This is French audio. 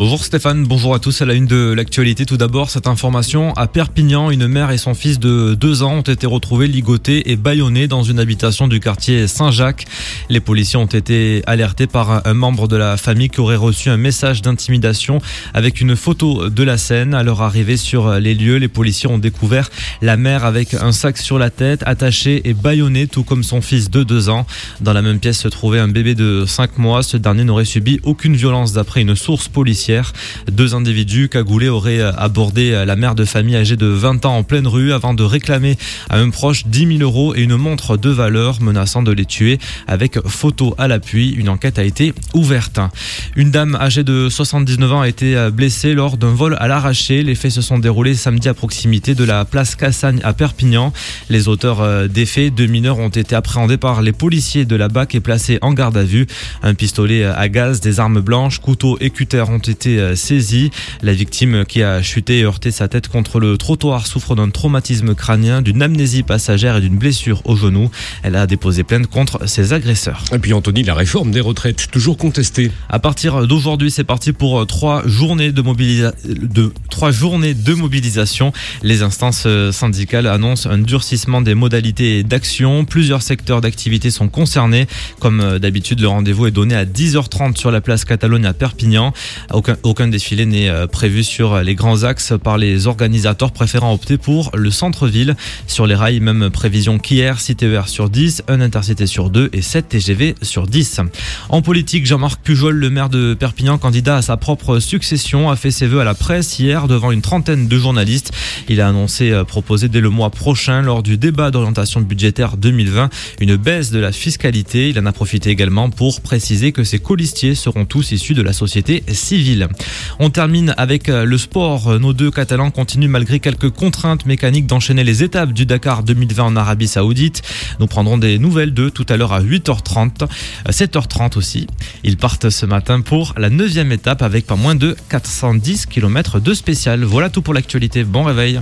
Bonjour Stéphane, bonjour à tous à la une de l'actualité. Tout d'abord, cette information à Perpignan, une mère et son fils de deux ans ont été retrouvés ligotés et bâillonnés dans une habitation du quartier Saint-Jacques. Les policiers ont été alertés par un membre de la famille qui aurait reçu un message d'intimidation avec une photo de la scène. À leur arrivée sur les lieux, les policiers ont découvert la mère avec un sac sur la tête, attachée et bâillonnée, tout comme son fils de deux ans. Dans la même pièce se trouvait un bébé de cinq mois. Ce dernier n'aurait subi aucune violence d'après une source policière. Deux individus cagoulés auraient abordé la mère de famille âgée de 20 ans en pleine rue avant de réclamer à un proche 10 000 euros et une montre de valeur menaçant de les tuer avec photo à l'appui. Une enquête a été ouverte. Une dame âgée de 79 ans a été blessée lors d'un vol à l'arraché. Les faits se sont déroulés samedi à proximité de la place Cassagne à Perpignan. Les auteurs des faits, deux mineurs, ont été appréhendés par les policiers de la BAC et placés en garde à vue. Un pistolet à gaz, des armes blanches, couteaux et cutters ont été euh, saisis. La victime qui a chuté et heurté sa tête contre le trottoir souffre d'un traumatisme crânien, d'une amnésie passagère et d'une blessure au genou. Elle a déposé plainte contre ses agresseurs. Et puis Anthony, la réforme des retraites, toujours contestée. À partir d'aujourd'hui, c'est parti pour trois journées de, mobilisa de trois journées de mobilisation. Les instances syndicales annoncent un durcissement des modalités d'action. Plusieurs secteurs d'activité sont concernés. Comme d'habitude, le rendez-vous est donné à 10h30 sur la place Catalogne à Perpignan. Aucun, aucun défilé n'est euh, prévu sur les grands axes par les organisateurs préférant opter pour le centre-ville. Sur les rails, même prévision qu'hier, 6 TER sur 10, un intercité sur 2 et 7 TGV sur 10. En politique, Jean-Marc Pujol, le maire de Perpignan, candidat à sa propre succession, a fait ses vœux à la presse hier devant une trentaine de journalistes. Il a annoncé euh, proposer dès le mois prochain, lors du débat d'orientation budgétaire 2020, une baisse de la fiscalité. Il en a profité également pour préciser que ses colistiers seront tous issus de la société civile. On termine avec euh, le sport. Nos deux Catalans continuent malgré quelques contraintes mécaniques d'enchaîner les étapes du Dakar 2020 en Arabie Saoudite. Nous prendrons des nouvelles d'eux tout à l'heure à 8h30, 7h30 euh, aussi. Ils partent ce matin pour la neuvième étape avec pas moins de 410 km de spécial. Voilà tout pour l'actualité. Bon réveil.